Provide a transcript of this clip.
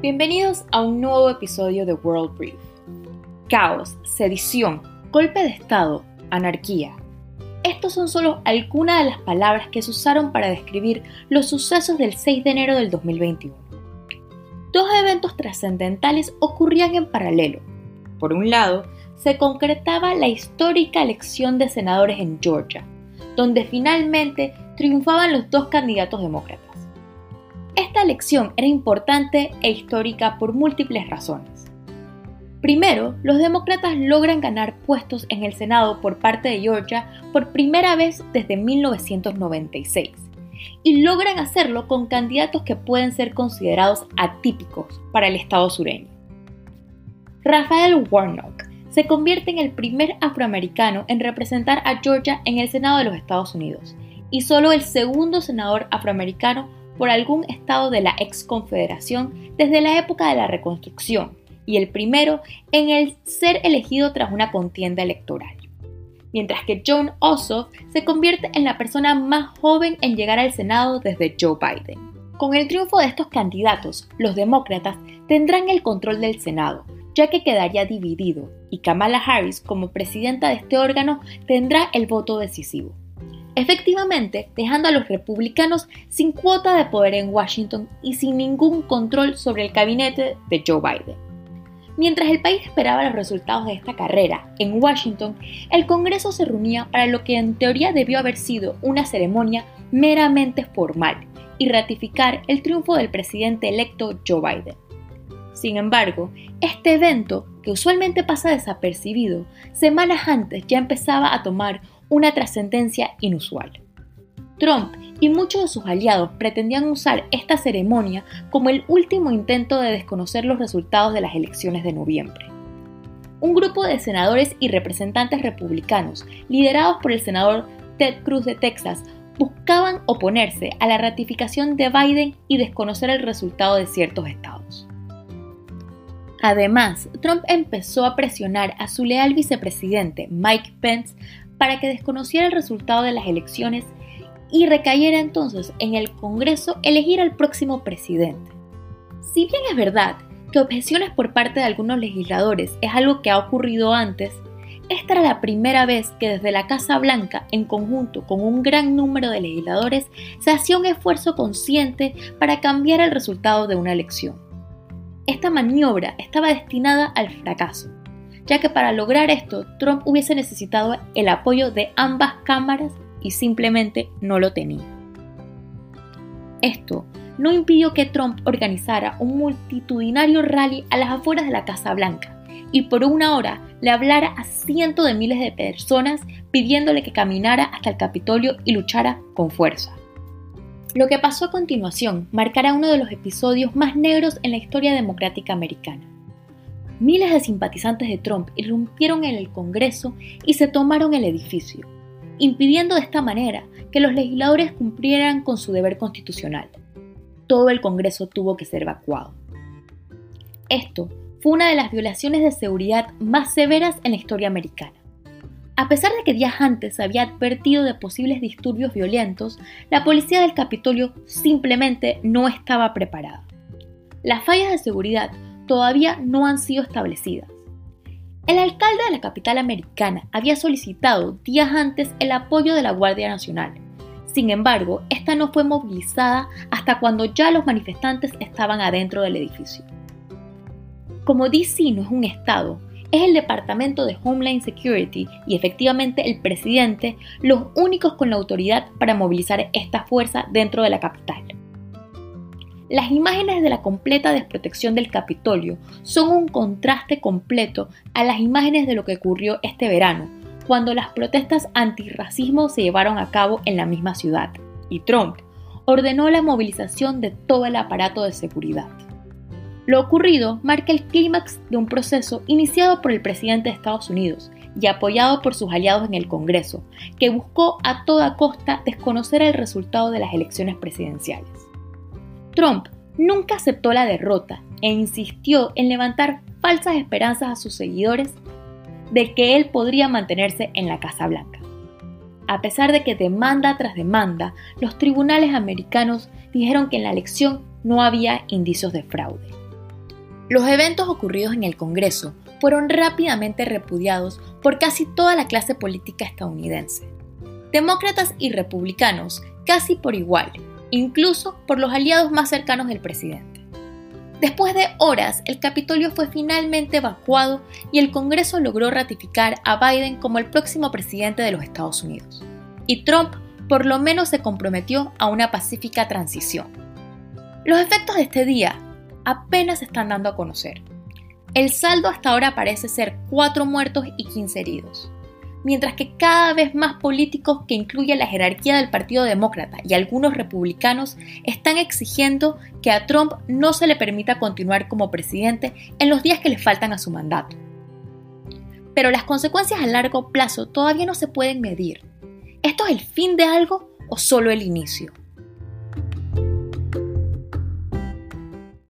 Bienvenidos a un nuevo episodio de World Brief. Caos, sedición, golpe de Estado, anarquía. Estos son solo algunas de las palabras que se usaron para describir los sucesos del 6 de enero del 2021. Dos eventos trascendentales ocurrían en paralelo. Por un lado, se concretaba la histórica elección de senadores en Georgia, donde finalmente triunfaban los dos candidatos demócratas. Esta elección era importante e histórica por múltiples razones. Primero, los demócratas logran ganar puestos en el Senado por parte de Georgia por primera vez desde 1996 y logran hacerlo con candidatos que pueden ser considerados atípicos para el estado sureño. Rafael Warnock se convierte en el primer afroamericano en representar a Georgia en el Senado de los Estados Unidos y solo el segundo senador afroamericano por algún estado de la ex confederación desde la época de la reconstrucción y el primero en el ser elegido tras una contienda electoral. Mientras que John Ossoff se convierte en la persona más joven en llegar al Senado desde Joe Biden. Con el triunfo de estos candidatos, los demócratas tendrán el control del Senado, ya que quedaría dividido, y Kamala Harris como presidenta de este órgano tendrá el voto decisivo efectivamente dejando a los republicanos sin cuota de poder en Washington y sin ningún control sobre el gabinete de Joe Biden. Mientras el país esperaba los resultados de esta carrera, en Washington, el Congreso se reunía para lo que en teoría debió haber sido una ceremonia meramente formal y ratificar el triunfo del presidente electo Joe Biden. Sin embargo, este evento, que usualmente pasa desapercibido, semanas antes ya empezaba a tomar una trascendencia inusual. Trump y muchos de sus aliados pretendían usar esta ceremonia como el último intento de desconocer los resultados de las elecciones de noviembre. Un grupo de senadores y representantes republicanos, liderados por el senador Ted Cruz de Texas, buscaban oponerse a la ratificación de Biden y desconocer el resultado de ciertos estados. Además, Trump empezó a presionar a su leal vicepresidente Mike Pence para que desconociera el resultado de las elecciones y recayera entonces en el Congreso elegir al próximo presidente. Si bien es verdad que objeciones por parte de algunos legisladores es algo que ha ocurrido antes, esta era la primera vez que desde la Casa Blanca, en conjunto con un gran número de legisladores, se hacía un esfuerzo consciente para cambiar el resultado de una elección. Esta maniobra estaba destinada al fracaso, ya que para lograr esto Trump hubiese necesitado el apoyo de ambas cámaras y simplemente no lo tenía. Esto no impidió que Trump organizara un multitudinario rally a las afueras de la Casa Blanca y por una hora le hablara a cientos de miles de personas pidiéndole que caminara hasta el Capitolio y luchara con fuerza. Lo que pasó a continuación marcará uno de los episodios más negros en la historia democrática americana miles de simpatizantes de Trump irrumpieron en el Congreso y se tomaron el edificio, impidiendo de esta manera que los legisladores cumplieran con su deber constitucional. Todo el Congreso tuvo que ser evacuado. Esto fue una de las violaciones de seguridad más severas en la historia americana. A pesar de que días antes se había advertido de posibles disturbios violentos, la policía del Capitolio simplemente no estaba preparada. Las fallas de seguridad todavía no han sido establecidas. El alcalde de la capital americana había solicitado días antes el apoyo de la Guardia Nacional. Sin embargo, esta no fue movilizada hasta cuando ya los manifestantes estaban adentro del edificio. Como DC no es un estado, es el Departamento de Homeland Security y efectivamente el presidente los únicos con la autoridad para movilizar esta fuerza dentro de la capital. Las imágenes de la completa desprotección del Capitolio son un contraste completo a las imágenes de lo que ocurrió este verano, cuando las protestas antirracismo se llevaron a cabo en la misma ciudad, y Trump ordenó la movilización de todo el aparato de seguridad. Lo ocurrido marca el clímax de un proceso iniciado por el presidente de Estados Unidos y apoyado por sus aliados en el Congreso, que buscó a toda costa desconocer el resultado de las elecciones presidenciales. Trump nunca aceptó la derrota e insistió en levantar falsas esperanzas a sus seguidores de que él podría mantenerse en la Casa Blanca. A pesar de que demanda tras demanda, los tribunales americanos dijeron que en la elección no había indicios de fraude. Los eventos ocurridos en el Congreso fueron rápidamente repudiados por casi toda la clase política estadounidense. Demócratas y republicanos casi por igual, incluso por los aliados más cercanos del presidente. Después de horas, el Capitolio fue finalmente evacuado y el Congreso logró ratificar a Biden como el próximo presidente de los Estados Unidos. Y Trump por lo menos se comprometió a una pacífica transición. Los efectos de este día apenas se están dando a conocer. El saldo hasta ahora parece ser 4 muertos y 15 heridos mientras que cada vez más políticos que incluyen la jerarquía del Partido Demócrata y algunos republicanos están exigiendo que a Trump no se le permita continuar como presidente en los días que le faltan a su mandato. Pero las consecuencias a largo plazo todavía no se pueden medir. ¿Esto es el fin de algo o solo el inicio?